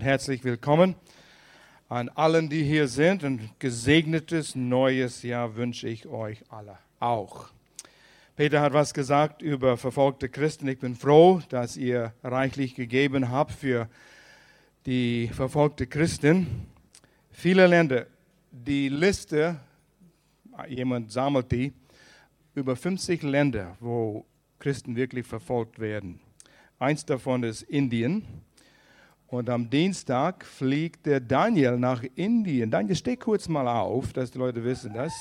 Herzlich willkommen an allen, die hier sind. Ein gesegnetes neues Jahr wünsche ich euch alle auch. Peter hat was gesagt über verfolgte Christen. Ich bin froh, dass ihr reichlich gegeben habt für die verfolgte Christen. Viele Länder, die Liste, jemand sammelt die, über 50 Länder, wo Christen wirklich verfolgt werden. Eins davon ist Indien. Und am Dienstag fliegt der Daniel nach Indien. Daniel, steh kurz mal auf, dass die Leute wissen das.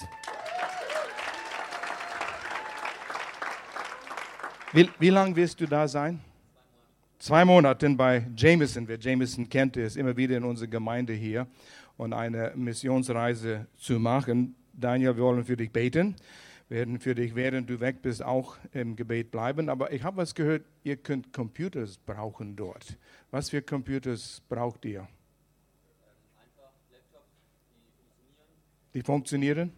Wie, wie lange wirst du da sein? Zwei Monate bei Jameson. Wer Jameson kennt, ist immer wieder in unserer Gemeinde hier und eine Missionsreise zu machen. Daniel, wir wollen für dich beten werden für dich, während du weg bist, auch im Gebet bleiben. Aber ich habe was gehört, ihr könnt Computers brauchen dort. Was für Computers braucht ihr? Die funktionieren.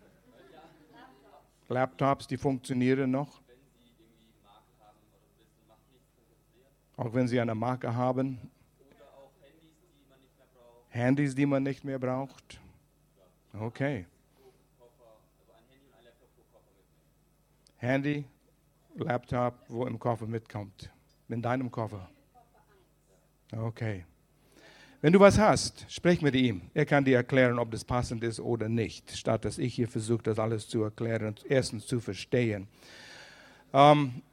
Laptops, die funktionieren noch. Auch wenn sie eine Marke haben. Handys, die man nicht mehr braucht. Okay. Handy, Laptop, wo im Koffer mitkommt. In deinem Koffer. Okay. Wenn du was hast, sprich mit ihm. Er kann dir erklären, ob das passend ist oder nicht, statt dass ich hier versuche, das alles zu erklären und erstens zu verstehen. Ähm,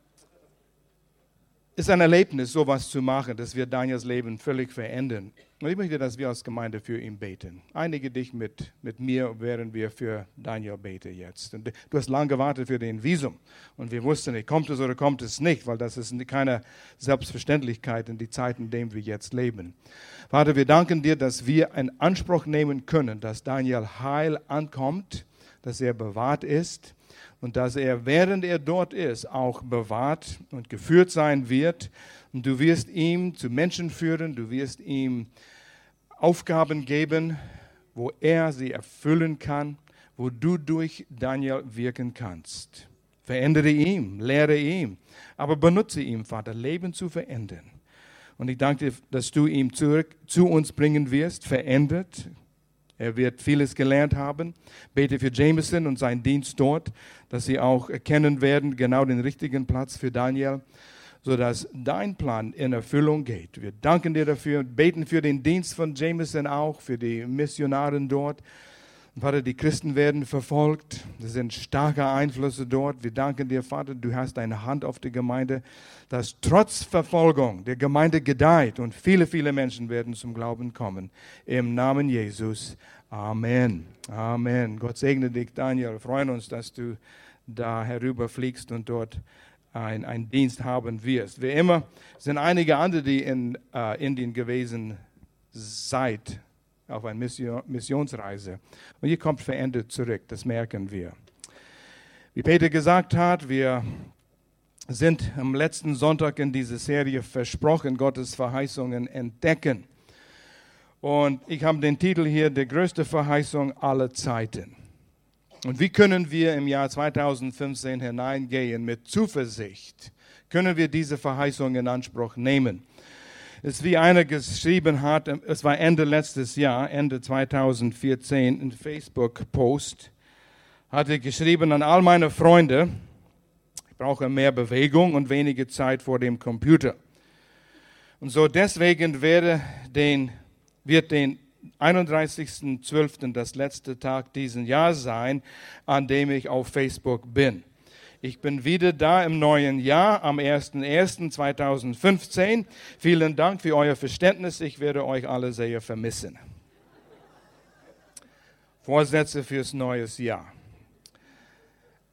ist ein Erlebnis, sowas zu machen, das wird Daniels Leben völlig verändern. Und ich möchte, dass wir als Gemeinde für ihn beten. Einige dich mit, mit mir, während wir für Daniel beten jetzt. Und du hast lange gewartet für den Visum. Und wir wussten nicht, kommt es oder kommt es nicht, weil das ist keine Selbstverständlichkeit in die Zeiten, in denen wir jetzt leben. Vater, wir danken dir, dass wir einen Anspruch nehmen können, dass Daniel heil ankommt, dass er bewahrt ist und dass er, während er dort ist, auch bewahrt und geführt sein wird. Und du wirst ihm zu Menschen führen, du wirst ihm Aufgaben geben, wo er sie erfüllen kann, wo du durch Daniel wirken kannst. Verändere ihn, lehre ihn, aber benutze ihn, Vater, Leben zu verändern. Und ich danke dir, dass du ihn zurück zu uns bringen wirst, verändert, er wird vieles gelernt haben. Bete für Jameson und seinen Dienst dort, dass sie auch erkennen werden, genau den richtigen Platz für Daniel, sodass dein Plan in Erfüllung geht. Wir danken dir dafür, beten für den Dienst von Jameson auch, für die Missionaren dort. Vater, die Christen werden verfolgt. Es sind starke Einflüsse dort. Wir danken dir, Vater, du hast deine Hand auf die Gemeinde, dass trotz Verfolgung der Gemeinde gedeiht und viele, viele Menschen werden zum Glauben kommen. Im Namen Jesus. Amen. Amen. Gott segne dich, Daniel. Wir freuen uns, dass du da herüberfliegst und dort einen Dienst haben wirst. Wie immer sind einige andere, die in äh, Indien gewesen seid auf eine Mission, Missionsreise. Und ihr kommt verändert zurück, das merken wir. Wie Peter gesagt hat, wir sind am letzten Sonntag in dieser Serie versprochen, Gottes Verheißungen entdecken. Und ich habe den Titel hier, der größte Verheißung aller Zeiten. Und wie können wir im Jahr 2015 hineingehen mit Zuversicht? Können wir diese Verheißung in Anspruch nehmen? Ist wie einer geschrieben hat, es war Ende letztes Jahr, Ende 2014, ein Facebook-Post, hatte geschrieben an all meine Freunde, ich brauche mehr Bewegung und wenige Zeit vor dem Computer. Und so deswegen werde den, wird den 31.12. das letzte Tag diesen Jahr sein, an dem ich auf Facebook bin. Ich bin wieder da im neuen Jahr am 01.01.2015. Vielen Dank für euer Verständnis. Ich werde euch alle sehr vermissen. Vorsätze fürs neue Jahr.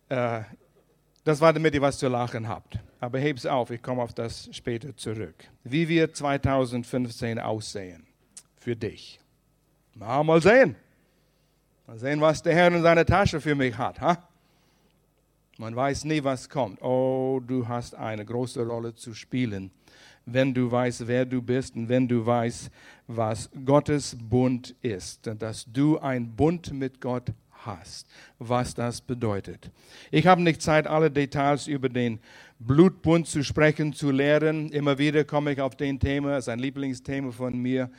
Äh, das war, damit ihr was zu lachen habt. Aber heb's auf, ich komme auf das später zurück. Wie wird 2015 aussehen für dich? mal sehen. Mal sehen, was der Herr in seiner Tasche für mich hat. Ha? Man weiß nie, was kommt. Oh, du hast eine große Rolle zu spielen, wenn du weißt, wer du bist und wenn du weißt, was Gottes Bund ist. Dass du ein Bund mit Gott hast, was das bedeutet. Ich habe nicht Zeit, alle Details über den Blutbund zu sprechen, zu lehren. Immer wieder komme ich auf den Thema, das ist ein Lieblingsthema von mir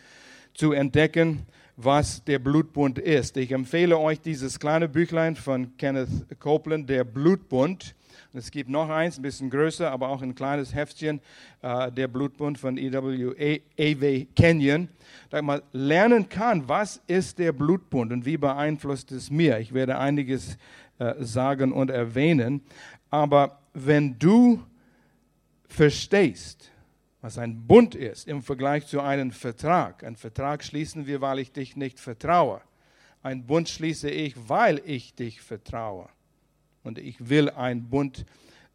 zu entdecken, was der Blutbund ist. Ich empfehle euch dieses kleine Büchlein von Kenneth Copeland, der Blutbund. Es gibt noch eins, ein bisschen größer, aber auch ein kleines Heftchen, äh, der Blutbund von E.W. A.W. Kenyon, da man lernen kann, was ist der Blutbund und wie beeinflusst es mir. Ich werde einiges äh, sagen und erwähnen, aber wenn du verstehst, was ein Bund ist im Vergleich zu einem Vertrag. Ein Vertrag schließen wir, weil ich dich nicht vertraue. Ein Bund schließe ich, weil ich dich vertraue. Und ich will einen Bund,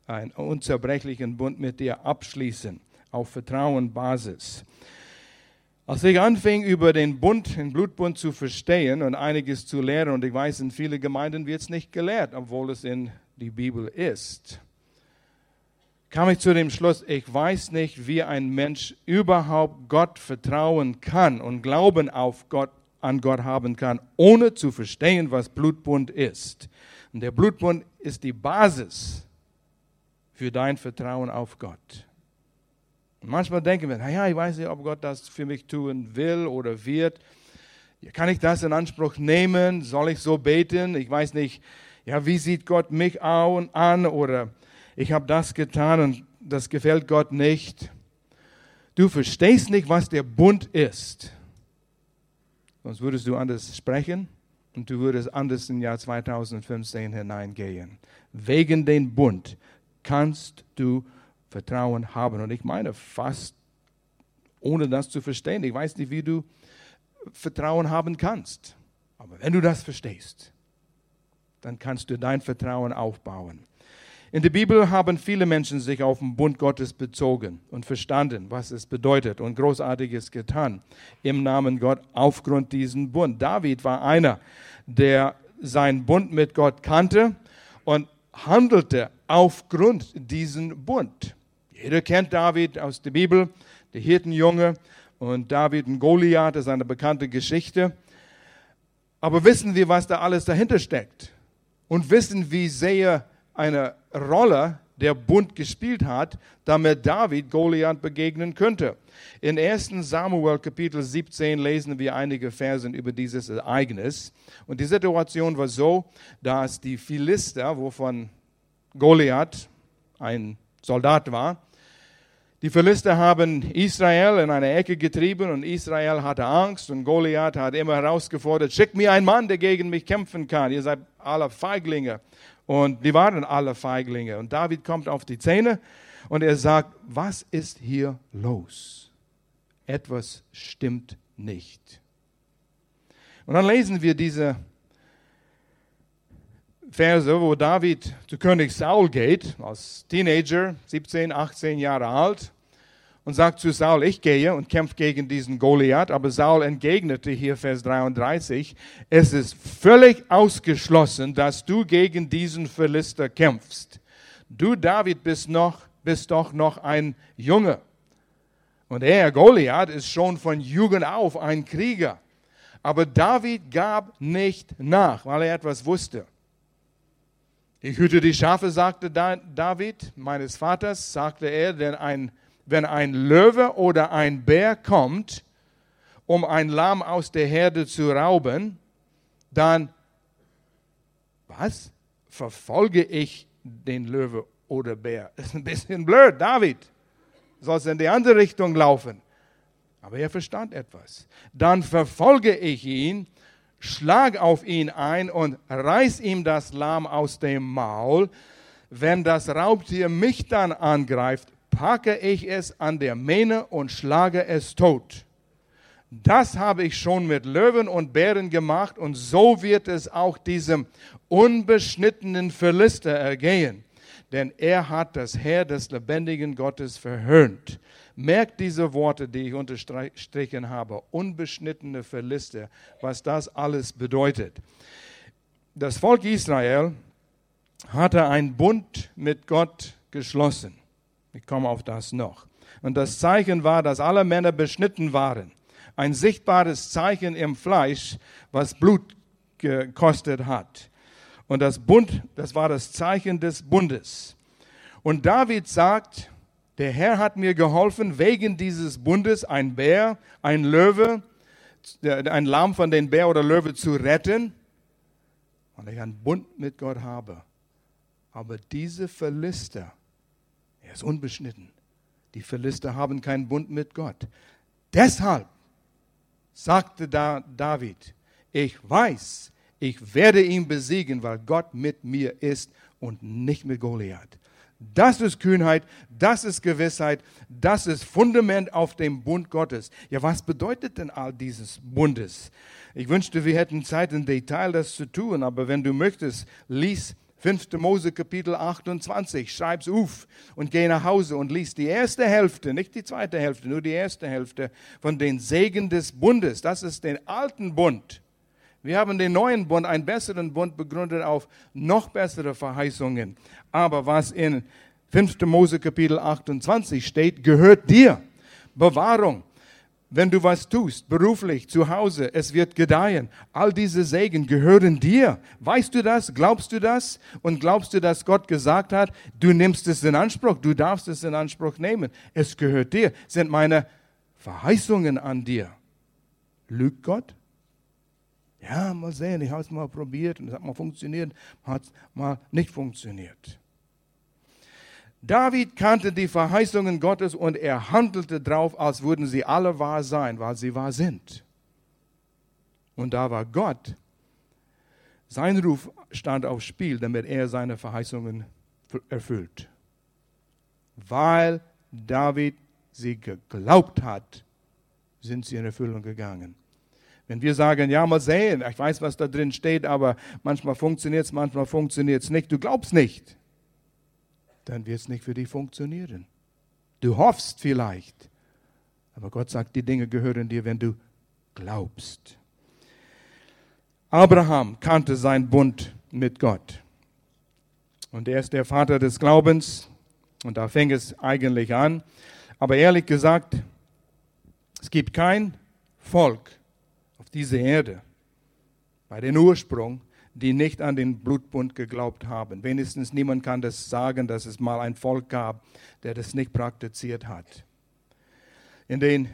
einen unzerbrechlichen Bund mit dir abschließen, auf Vertrauenbasis. Als ich anfing, über den Bund, den Blutbund zu verstehen und einiges zu lehren, und ich weiß, in vielen Gemeinden wird es nicht gelehrt, obwohl es in die Bibel ist kam ich zu dem Schluss, ich weiß nicht, wie ein Mensch überhaupt Gott vertrauen kann und Glauben auf Gott, an Gott haben kann, ohne zu verstehen, was Blutbund ist. Und der Blutbund ist die Basis für dein Vertrauen auf Gott. Und manchmal denken wir, naja, ich weiß nicht, ob Gott das für mich tun will oder wird. Kann ich das in Anspruch nehmen? Soll ich so beten? Ich weiß nicht, ja, wie sieht Gott mich an oder ich habe das getan und das gefällt Gott nicht. Du verstehst nicht, was der Bund ist. Sonst würdest du anders sprechen und du würdest anders im Jahr 2015 hineingehen. Wegen dem Bund kannst du Vertrauen haben. Und ich meine fast, ohne das zu verstehen. Ich weiß nicht, wie du Vertrauen haben kannst. Aber wenn du das verstehst, dann kannst du dein Vertrauen aufbauen. In der Bibel haben viele Menschen sich auf den Bund Gottes bezogen und verstanden, was es bedeutet und Großartiges getan im Namen Gott aufgrund diesen Bund. David war einer, der seinen Bund mit Gott kannte und handelte aufgrund diesen Bund. Jeder kennt David aus der Bibel, der Hirtenjunge und David und Goliath ist eine bekannte Geschichte. Aber wissen wir, was da alles dahinter steckt? Und wissen, wie sehr eine Rolle der Bund gespielt hat, damit David Goliath begegnen könnte. In 1 Samuel Kapitel 17 lesen wir einige Versen über dieses Ereignis. Und die Situation war so, dass die Philister, wovon Goliath ein Soldat war, die Philister haben Israel in eine Ecke getrieben und Israel hatte Angst und Goliath hat immer herausgefordert, schick mir einen Mann, der gegen mich kämpfen kann. Ihr seid alle Feiglinge. Und die waren alle Feiglinge. Und David kommt auf die Zähne und er sagt, was ist hier los? Etwas stimmt nicht. Und dann lesen wir diese Verse, wo David zu König Saul geht, als Teenager, 17, 18 Jahre alt und sagt zu Saul, ich gehe und kämpfe gegen diesen Goliath. Aber Saul entgegnete hier Vers 33, es ist völlig ausgeschlossen, dass du gegen diesen Philister kämpfst. Du, David, bist, noch, bist doch noch ein Junge. Und er, Goliath, ist schon von Jugend auf ein Krieger. Aber David gab nicht nach, weil er etwas wusste. Ich hüte die Schafe, sagte David, meines Vaters, sagte er, denn ein wenn ein Löwe oder ein Bär kommt, um ein Lamm aus der Herde zu rauben, dann, was? Verfolge ich den Löwe oder Bär? Das ist ein bisschen blöd, David. Soll es in die andere Richtung laufen? Aber er verstand etwas. Dann verfolge ich ihn, schlag auf ihn ein und reiß ihm das Lamm aus dem Maul. Wenn das Raubtier mich dann angreift, packe ich es an der Mähne und schlage es tot. Das habe ich schon mit Löwen und Bären gemacht und so wird es auch diesem unbeschnittenen Philister ergehen, denn er hat das Herr des lebendigen Gottes verhöhnt. Merkt diese Worte, die ich unterstrichen habe, unbeschnittene Philister, was das alles bedeutet. Das Volk Israel hatte einen Bund mit Gott geschlossen. Ich komme auf das noch. Und das Zeichen war, dass alle Männer beschnitten waren. Ein sichtbares Zeichen im Fleisch, was Blut gekostet hat. Und das Bund, das war das Zeichen des Bundes. Und David sagt, der Herr hat mir geholfen, wegen dieses Bundes, ein Bär, ein Löwe, ein Lamm von den Bär oder Löwe zu retten, weil ich einen Bund mit Gott habe. Aber diese Philister, er ist unbeschnitten. Die Philister haben keinen Bund mit Gott. Deshalb sagte da David, ich weiß, ich werde ihn besiegen, weil Gott mit mir ist und nicht mit Goliath. Das ist Kühnheit, das ist Gewissheit, das ist Fundament auf dem Bund Gottes. Ja, was bedeutet denn all dieses Bundes? Ich wünschte, wir hätten Zeit im Detail das zu tun, aber wenn du möchtest, lies 5. Mose Kapitel 28, schreib's auf und geh nach Hause und lies die erste Hälfte, nicht die zweite Hälfte, nur die erste Hälfte von den Segen des Bundes. Das ist den alten Bund. Wir haben den neuen Bund, einen besseren Bund begründet auf noch bessere Verheißungen. Aber was in 5. Mose Kapitel 28 steht, gehört dir. Bewahrung. Wenn du was tust, beruflich, zu Hause, es wird gedeihen. All diese Segen gehören dir. Weißt du das? Glaubst du das? Und glaubst du, dass Gott gesagt hat, du nimmst es in Anspruch, du darfst es in Anspruch nehmen. Es gehört dir. Sind meine Verheißungen an dir. Lügt Gott? Ja, mal sehen, ich habe es mal probiert und es hat mal funktioniert, hat mal nicht funktioniert. David kannte die Verheißungen Gottes und er handelte drauf, als würden sie alle wahr sein, weil sie wahr sind. Und da war Gott. Sein Ruf stand aufs Spiel, damit er seine Verheißungen erfüllt. Weil David sie geglaubt hat, sind sie in Erfüllung gegangen. Wenn wir sagen, ja, mal sehen, ich weiß, was da drin steht, aber manchmal funktioniert es, manchmal funktioniert es nicht, du glaubst nicht, dann wird es nicht für dich funktionieren. Du hoffst vielleicht, aber Gott sagt, die Dinge gehören dir, wenn du glaubst. Abraham kannte seinen Bund mit Gott. Und er ist der Vater des Glaubens. Und da fing es eigentlich an. Aber ehrlich gesagt, es gibt kein Volk, diese Erde, bei den Ursprung, die nicht an den Blutbund geglaubt haben. Wenigstens niemand kann das sagen, dass es mal ein Volk gab, der das nicht praktiziert hat. In den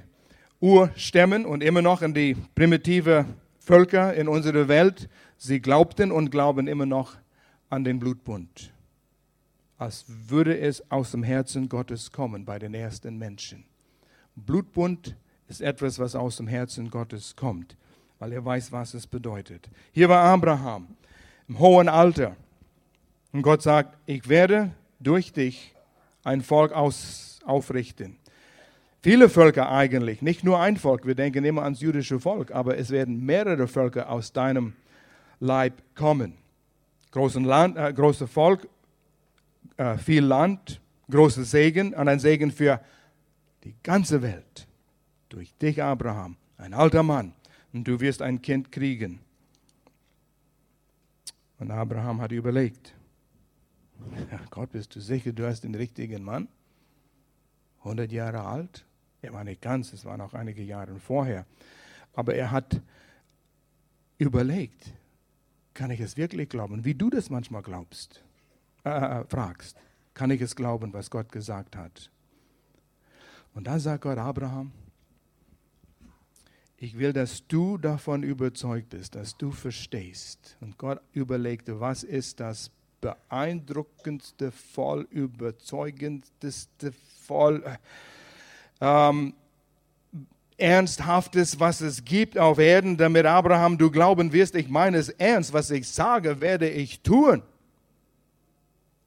Urstämmen und immer noch in die primitive Völker in unserer Welt, sie glaubten und glauben immer noch an den Blutbund, als würde es aus dem Herzen Gottes kommen bei den ersten Menschen. Blutbund ist etwas, was aus dem Herzen Gottes kommt weil er weiß, was es bedeutet. Hier war Abraham im hohen Alter. Und Gott sagt, ich werde durch dich ein Volk aus, aufrichten. Viele Völker eigentlich, nicht nur ein Volk, wir denken immer ans jüdische Volk, aber es werden mehrere Völker aus deinem Leib kommen. Großen äh, großes Volk, äh, viel Land, großer Segen und ein Segen für die ganze Welt. Durch dich, Abraham, ein alter Mann, und du wirst ein Kind kriegen. Und Abraham hat überlegt, Gott, bist du sicher, du hast den richtigen Mann? 100 Jahre alt? Er war nicht ganz, es war noch einige Jahre vorher. Aber er hat überlegt, kann ich es wirklich glauben, wie du das manchmal glaubst, äh, äh fragst. Kann ich es glauben, was Gott gesagt hat? Und dann sagt Gott Abraham, ich will, dass du davon überzeugt bist, dass du verstehst. Und Gott überlegte, was ist das beeindruckendste, voll überzeugendste, voll ähm, ernsthaftes, was es gibt auf Erden, damit Abraham, du glauben wirst, ich meine es ernst, was ich sage, werde ich tun.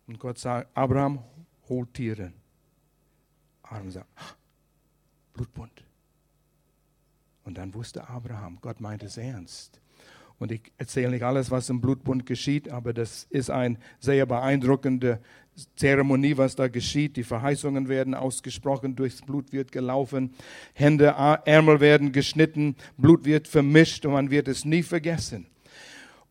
Und Gott sagt, Abraham, hol Tiere. Abraham sagt, Blutbund. Und dann wusste Abraham, Gott meint es ernst. Und ich erzähle nicht alles, was im Blutbund geschieht, aber das ist eine sehr beeindruckende Zeremonie, was da geschieht. Die Verheißungen werden ausgesprochen, durchs Blut wird gelaufen, Hände, Ärmel werden geschnitten, Blut wird vermischt und man wird es nie vergessen.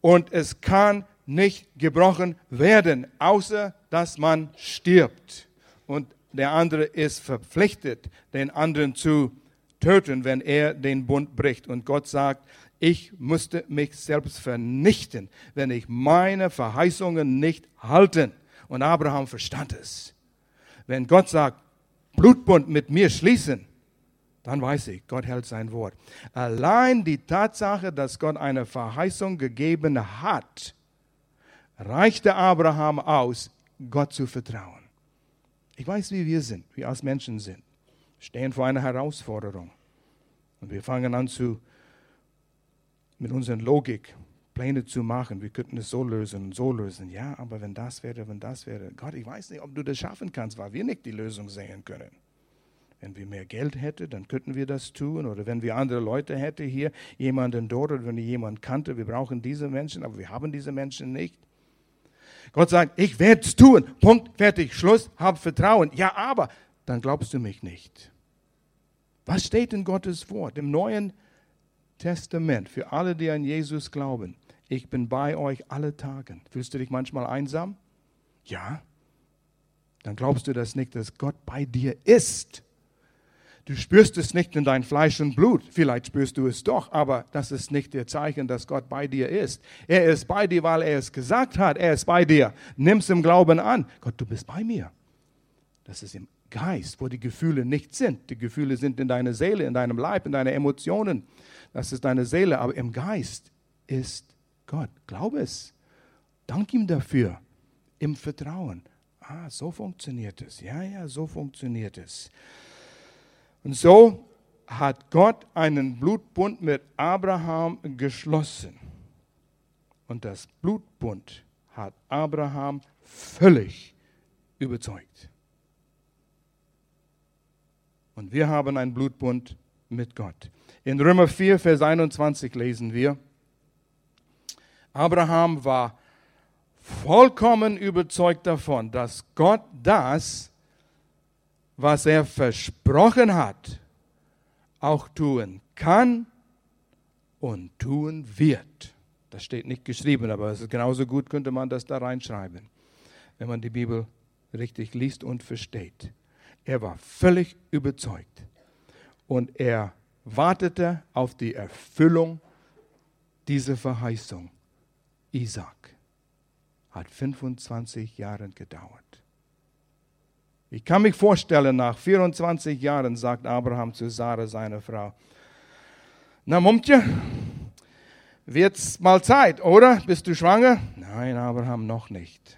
Und es kann nicht gebrochen werden, außer dass man stirbt. Und der andere ist verpflichtet, den anderen zu töten, wenn er den Bund bricht. Und Gott sagt, ich müsste mich selbst vernichten, wenn ich meine Verheißungen nicht halten. Und Abraham verstand es. Wenn Gott sagt, Blutbund mit mir schließen, dann weiß ich, Gott hält sein Wort. Allein die Tatsache, dass Gott eine Verheißung gegeben hat, reichte Abraham aus, Gott zu vertrauen. Ich weiß, wie wir sind, wie als Menschen sind. Wir stehen vor einer Herausforderung. Und wir fangen an zu, mit unserer Logik Pläne zu machen. Wir könnten es so lösen und so lösen. Ja, aber wenn das wäre, wenn das wäre. Gott, ich weiß nicht, ob du das schaffen kannst, weil wir nicht die Lösung sehen können. Wenn wir mehr Geld hätten, dann könnten wir das tun. Oder wenn wir andere Leute hätten hier, jemanden dort oder wenn wir jemanden kannte, wir brauchen diese Menschen, aber wir haben diese Menschen nicht. Gott sagt, ich werde es tun. Punkt, fertig, Schluss, hab Vertrauen. Ja, aber dann glaubst du mich nicht. Was steht in Gottes Wort im Neuen Testament für alle, die an Jesus glauben? Ich bin bei euch alle Tage. Fühlst du dich manchmal einsam? Ja. Dann glaubst du das nicht, dass Gott bei dir ist. Du spürst es nicht in dein Fleisch und Blut. Vielleicht spürst du es doch, aber das ist nicht der Zeichen, dass Gott bei dir ist. Er ist bei dir, weil er es gesagt hat. Er ist bei dir. Nimm es im Glauben an. Gott, du bist bei mir. Das ist im Geist, wo die Gefühle nicht sind. Die Gefühle sind in deiner Seele, in deinem Leib, in deinen Emotionen. Das ist deine Seele. Aber im Geist ist Gott. Glaube es. Dank ihm dafür. Im Vertrauen. Ah, so funktioniert es. Ja, ja, so funktioniert es. Und so hat Gott einen Blutbund mit Abraham geschlossen. Und das Blutbund hat Abraham völlig überzeugt. Und wir haben einen Blutbund mit Gott. In Römer 4, Vers 21 lesen wir, Abraham war vollkommen überzeugt davon, dass Gott das, was er versprochen hat, auch tun kann und tun wird. Das steht nicht geschrieben, aber es ist genauso gut, könnte man das da reinschreiben, wenn man die Bibel richtig liest und versteht. Er war völlig überzeugt und er wartete auf die Erfüllung dieser Verheißung. Isaac hat 25 Jahre gedauert. Ich kann mich vorstellen, nach 24 Jahren sagt Abraham zu Sarah, seiner Frau, na Mumtje, wird's mal Zeit, oder? Bist du schwanger? Nein, Abraham, noch nicht.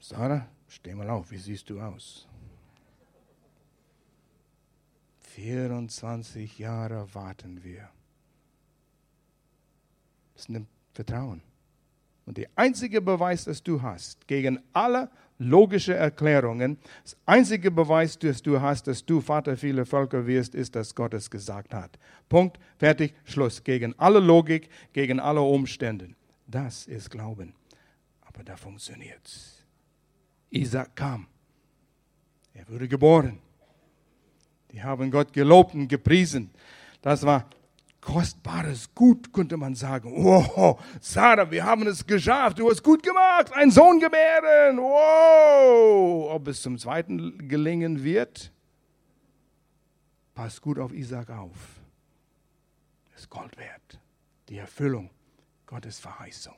Sarah, steh mal auf, wie siehst du aus? 24 Jahre warten wir. Das nimmt Vertrauen. Und der einzige Beweis, das du hast, gegen alle logische Erklärungen, das einzige Beweis, das du hast, dass du Vater vieler Völker wirst, ist, dass Gott es gesagt hat. Punkt, fertig, Schluss. Gegen alle Logik, gegen alle Umstände. Das ist Glauben. Aber da funktioniert es. Isaac kam. Er wurde geboren. Die haben Gott gelobt und gepriesen. Das war kostbares Gut, könnte man sagen. Wow, Sarah, wir haben es geschafft. Du hast gut gemacht. Ein Sohn gebären. Wow. Ob es zum zweiten gelingen wird, passt gut auf Isaac auf. Ist Gold wert. Die Erfüllung Gottes Verheißung.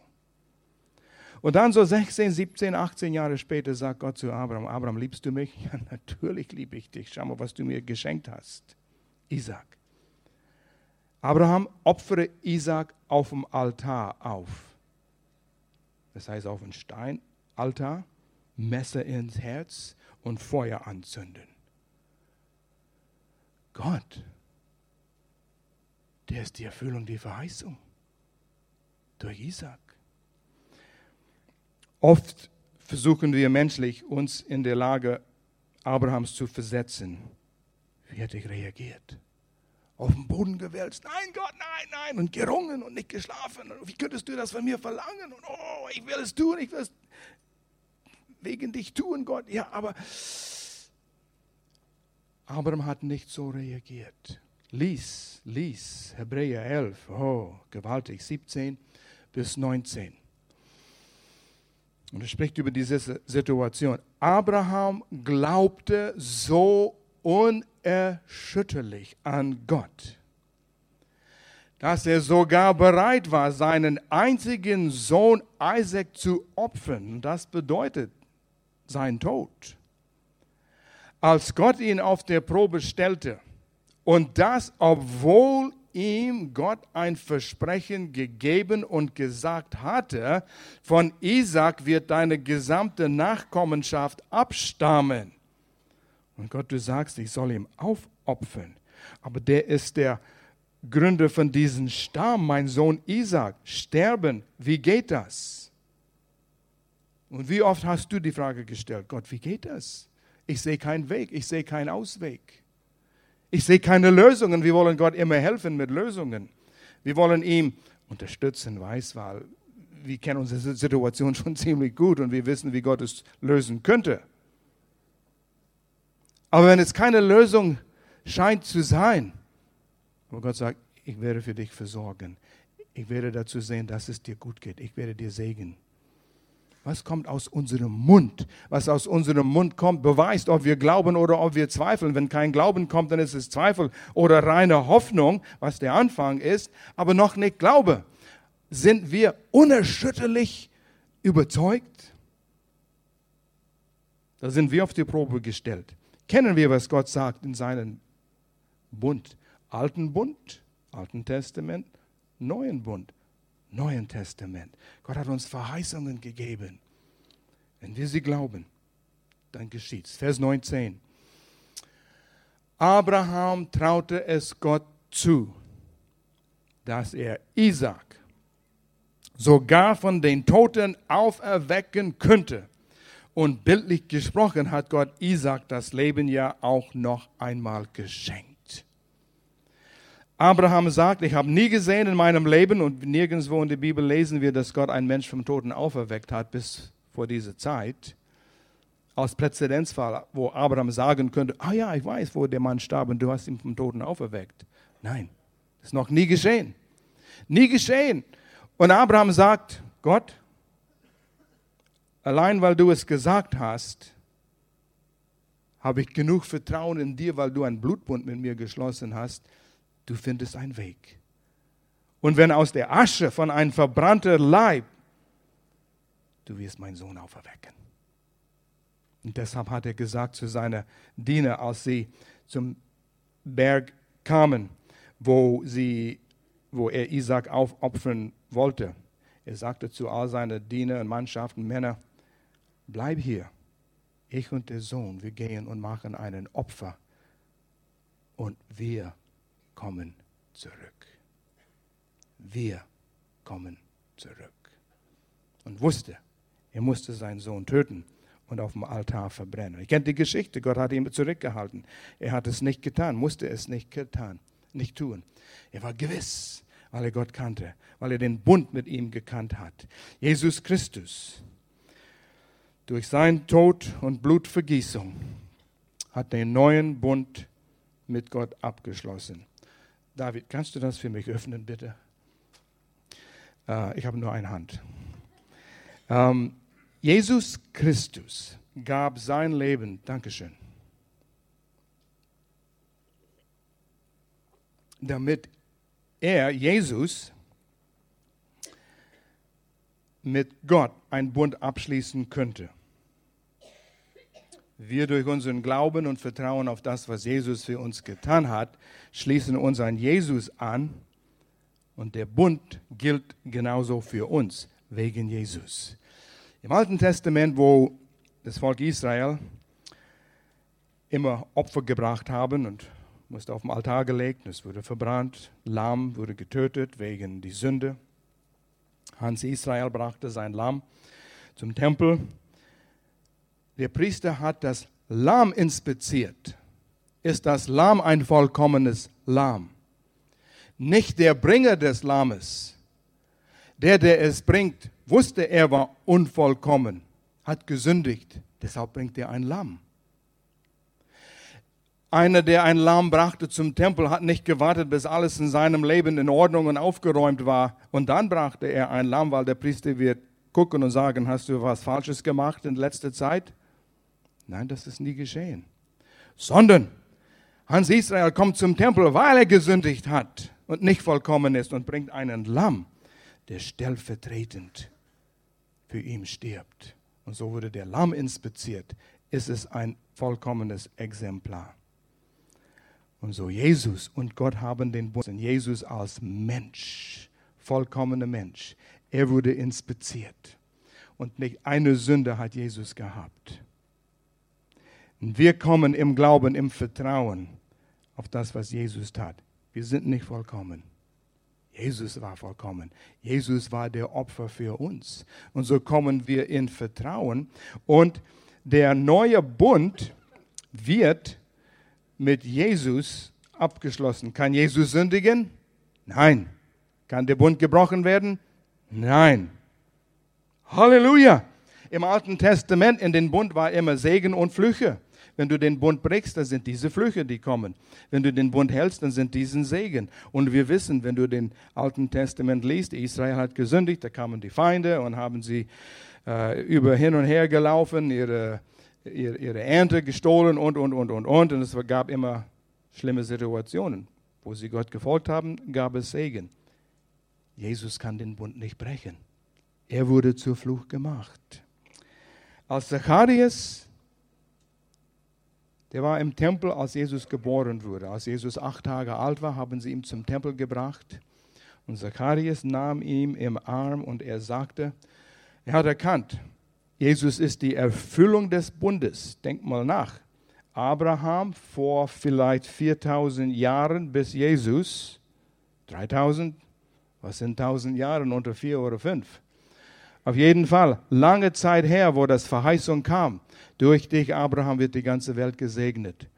Und dann so 16, 17, 18 Jahre später sagt Gott zu Abraham, Abraham, liebst du mich? Ja, natürlich liebe ich dich. Schau mal, was du mir geschenkt hast. Isaac. Abraham opfere Isaac auf dem Altar auf. Das heißt auf einen Steinaltar, Messer ins Herz und Feuer anzünden. Gott, der ist die Erfüllung, die Verheißung. Durch Isaac. Oft versuchen wir menschlich, uns in der Lage Abrahams zu versetzen. Wie hätte ich reagiert? auf den Boden gewälzt. Nein, Gott, nein, nein. Und gerungen und nicht geschlafen. Wie könntest du das von mir verlangen? Und oh, ich will es tun, ich will es wegen dich tun, Gott. Ja, aber Abraham hat nicht so reagiert. Lies, lies, Hebräer 11, oh, gewaltig, 17 bis 19. Und er spricht über diese Situation. Abraham glaubte so unerschütterlich an Gott, dass er sogar bereit war, seinen einzigen Sohn Isaac zu opfern. Das bedeutet sein Tod. als Gott ihn auf der Probe stellte. Und das, obwohl ihm Gott ein Versprechen gegeben und gesagt hatte, von Isaac wird deine gesamte Nachkommenschaft abstammen. Und Gott, du sagst, ich soll ihm aufopfern. Aber der ist der Gründer von diesem Stamm, mein Sohn Isaac. Sterben, wie geht das? Und wie oft hast du die Frage gestellt, Gott, wie geht das? Ich sehe keinen Weg, ich sehe keinen Ausweg. Ich sehe keine Lösungen. Wir wollen Gott immer helfen mit Lösungen. Wir wollen ihm unterstützen, weiß, weil wir kennen unsere Situation schon ziemlich gut und wir wissen, wie Gott es lösen könnte. Aber wenn es keine Lösung scheint zu sein, wo Gott sagt, ich werde für dich versorgen, ich werde dazu sehen, dass es dir gut geht, ich werde dir segnen. Was kommt aus unserem Mund? Was aus unserem Mund kommt, beweist, ob wir glauben oder ob wir zweifeln. Wenn kein Glauben kommt, dann ist es Zweifel oder reine Hoffnung, was der Anfang ist, aber noch nicht Glaube. Sind wir unerschütterlich überzeugt? Da sind wir auf die Probe gestellt. Kennen wir, was Gott sagt in seinem Bund? Alten Bund, Alten Testament, Neuen Bund. Neuen Testament. Gott hat uns Verheißungen gegeben. Wenn wir sie glauben, dann geschieht's. Vers 19. Abraham traute es Gott zu, dass er Isaac sogar von den Toten auferwecken könnte. Und bildlich gesprochen hat Gott Isaac das Leben ja auch noch einmal geschenkt. Abraham sagt, ich habe nie gesehen in meinem Leben und nirgendwo in der Bibel lesen wir, dass Gott einen Mensch vom Toten auferweckt hat bis vor dieser Zeit. Als Präzedenzfall, wo Abraham sagen könnte, ah ja, ich weiß, wo der Mann starb und du hast ihn vom Toten auferweckt. Nein, das ist noch nie geschehen. Nie geschehen. Und Abraham sagt, Gott, allein weil du es gesagt hast, habe ich genug Vertrauen in dir, weil du einen Blutbund mit mir geschlossen hast, du findest einen Weg. Und wenn aus der Asche von einem verbrannten Leib, du wirst meinen Sohn auferwecken. Und deshalb hat er gesagt zu seiner Diener, als sie zum Berg kamen, wo, sie, wo er Isaac aufopfern wollte, er sagte zu all seinen Dienern, Mannschaften, Männer, bleib hier. Ich und der Sohn, wir gehen und machen einen Opfer. Und wir kommen zurück. Wir kommen zurück. Und wusste, er musste seinen Sohn töten und auf dem Altar verbrennen. Ich kenne die Geschichte, Gott hat ihn zurückgehalten. Er hat es nicht getan, musste es nicht getan, nicht tun. Er war gewiss, weil er Gott kannte, weil er den Bund mit ihm gekannt hat. Jesus Christus, durch sein Tod und Blutvergießung, hat den neuen Bund mit Gott abgeschlossen. David, kannst du das für mich öffnen, bitte? Äh, ich habe nur eine Hand. Ähm, Jesus Christus gab sein Leben, Dankeschön, damit er, Jesus, mit Gott einen Bund abschließen könnte wir durch unseren Glauben und Vertrauen auf das, was Jesus für uns getan hat, schließen uns an Jesus an und der Bund gilt genauso für uns wegen Jesus. Im Alten Testament, wo das Volk Israel immer Opfer gebracht haben und musste auf dem Altar gelegt, es wurde verbrannt, Lamm wurde getötet wegen die Sünde. Hans Israel brachte sein Lamm zum Tempel der Priester hat das Lamm inspiziert. Ist das Lamm ein vollkommenes Lamm? Nicht der Bringer des Lammes. Der, der es bringt, wusste, er war unvollkommen, hat gesündigt. Deshalb bringt er ein Lamm. Einer, der ein Lamm brachte zum Tempel, hat nicht gewartet, bis alles in seinem Leben in Ordnung und aufgeräumt war. Und dann brachte er ein Lamm, weil der Priester wird gucken und sagen, hast du was Falsches gemacht in letzter Zeit? Nein, das ist nie geschehen. Sondern Hans Israel kommt zum Tempel, weil er gesündigt hat und nicht vollkommen ist und bringt einen Lamm, der stellvertretend für ihn stirbt. Und so wurde der Lamm inspiziert. ist es ein vollkommenes Exemplar. Und so Jesus und Gott haben den Bund. Jesus als Mensch, vollkommener Mensch. Er wurde inspiziert. Und nicht eine Sünde hat Jesus gehabt. Und wir kommen im Glauben, im Vertrauen auf das, was Jesus tat. Wir sind nicht vollkommen. Jesus war vollkommen. Jesus war der Opfer für uns. Und so kommen wir in Vertrauen. Und der neue Bund wird mit Jesus abgeschlossen. Kann Jesus sündigen? Nein. Kann der Bund gebrochen werden? Nein. Halleluja. Im Alten Testament in den Bund war immer Segen und Flüche. Wenn du den Bund brichst, dann sind diese Flüche, die kommen. Wenn du den Bund hältst, dann sind diesen Segen. Und wir wissen, wenn du den Alten Testament liest, Israel hat gesündigt, da kamen die Feinde und haben sie äh, über hin und her gelaufen, ihre, ihre, ihre Ernte gestohlen und, und, und, und, und. Und es gab immer schlimme Situationen. Wo sie Gott gefolgt haben, gab es Segen. Jesus kann den Bund nicht brechen. Er wurde zur Flucht gemacht. Als Zacharias der war im Tempel, als Jesus geboren wurde. Als Jesus acht Tage alt war, haben sie ihn zum Tempel gebracht. Und Zacharias nahm ihn im Arm und er sagte, er hat erkannt, Jesus ist die Erfüllung des Bundes. Denk mal nach. Abraham vor vielleicht 4000 Jahren bis Jesus, 3000, was sind 1000 Jahre unter vier oder fünf? Auf jeden Fall, lange Zeit her, wo das Verheißung kam. Durch dich, Abraham, wird die ganze Welt gesegnet.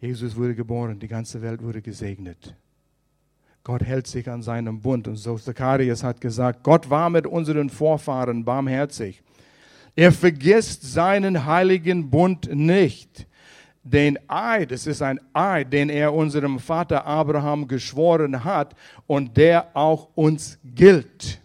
Jesus wurde geboren, die ganze Welt wurde gesegnet. Gott hält sich an seinem Bund. Und so Zacharias hat gesagt, Gott war mit unseren Vorfahren barmherzig. Er vergisst seinen heiligen Bund nicht. Den Eid, es ist ein Eid, den er unserem Vater Abraham geschworen hat und der auch uns gilt.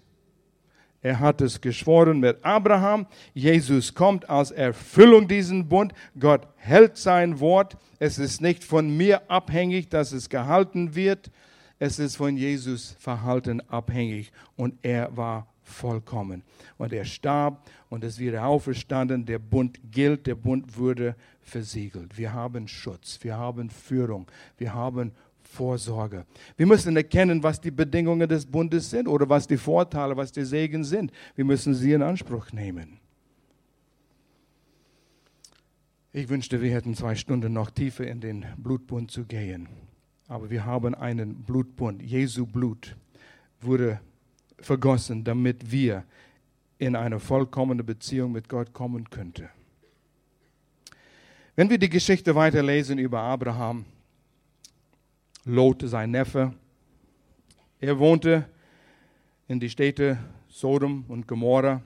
Er hat es geschworen mit Abraham. Jesus kommt als Erfüllung diesen Bund. Gott hält sein Wort. Es ist nicht von mir abhängig, dass es gehalten wird. Es ist von Jesus Verhalten abhängig. Und er war vollkommen. Und er starb und ist wieder auferstanden. Der Bund gilt, der Bund wurde versiegelt. Wir haben Schutz, wir haben Führung, wir haben Vorsorge. Wir müssen erkennen, was die Bedingungen des Bundes sind oder was die Vorteile, was die Segen sind. Wir müssen sie in Anspruch nehmen. Ich wünschte, wir hätten zwei Stunden noch tiefer in den Blutbund zu gehen. Aber wir haben einen Blutbund. Jesu Blut wurde vergossen, damit wir in eine vollkommene Beziehung mit Gott kommen könnten. Wenn wir die Geschichte weiterlesen über Abraham, Lot, sein Neffe. Er wohnte in die Städte Sodom und Gomorra.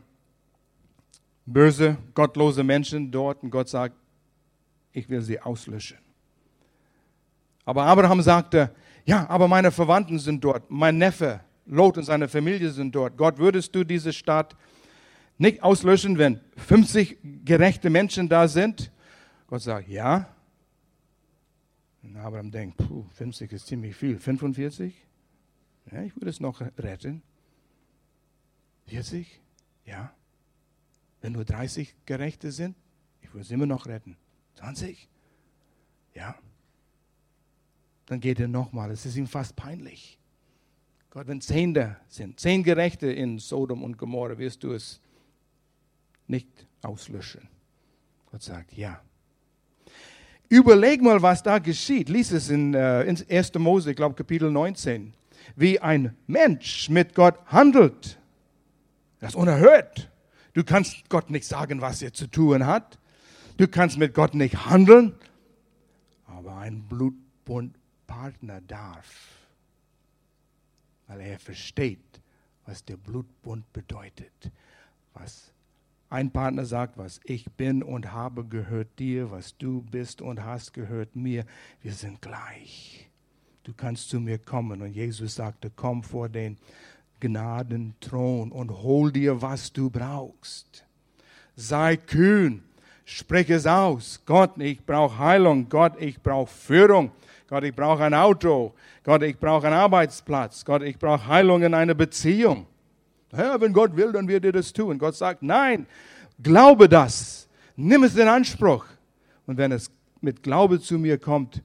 Böse, gottlose Menschen dort und Gott sagt, ich will sie auslöschen. Aber Abraham sagte, ja, aber meine Verwandten sind dort, mein Neffe, Lot und seine Familie sind dort. Gott, würdest du diese Stadt nicht auslöschen, wenn 50 gerechte Menschen da sind? Gott sagt, ja, und Abraham denkt, puh, 50 ist ziemlich viel. 45? Ja, ich würde es noch retten. 40? Ja. Wenn nur 30 Gerechte sind, ich würde es immer noch retten. 20? Ja. Dann geht er nochmal. Es ist ihm fast peinlich. Gott, wenn zehn da sind, zehn Gerechte in Sodom und Gomorra, wirst du es nicht auslöschen. Gott sagt, ja. Überleg mal, was da geschieht. Lies es in, äh, in 1. Mose, ich glaube Kapitel 19. Wie ein Mensch mit Gott handelt. Das ist unerhört. Du kannst Gott nicht sagen, was er zu tun hat. Du kannst mit Gott nicht handeln. Aber ein Blutbundpartner darf. Weil er versteht, was der Blutbund bedeutet. Was ein Partner sagt, was ich bin und habe gehört dir, was du bist und hast gehört mir. Wir sind gleich. Du kannst zu mir kommen. Und Jesus sagte, komm vor den Gnadenthron und hol dir, was du brauchst. Sei kühn, sprich es aus. Gott, ich brauche Heilung. Gott, ich brauche Führung. Gott, ich brauche ein Auto. Gott, ich brauche einen Arbeitsplatz. Gott, ich brauche Heilung in einer Beziehung. Ja, wenn Gott will, dann wird er das tun. Gott sagt, nein, glaube das. Nimm es in Anspruch. Und wenn es mit Glaube zu mir kommt,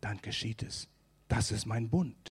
dann geschieht es. Das ist mein Bund.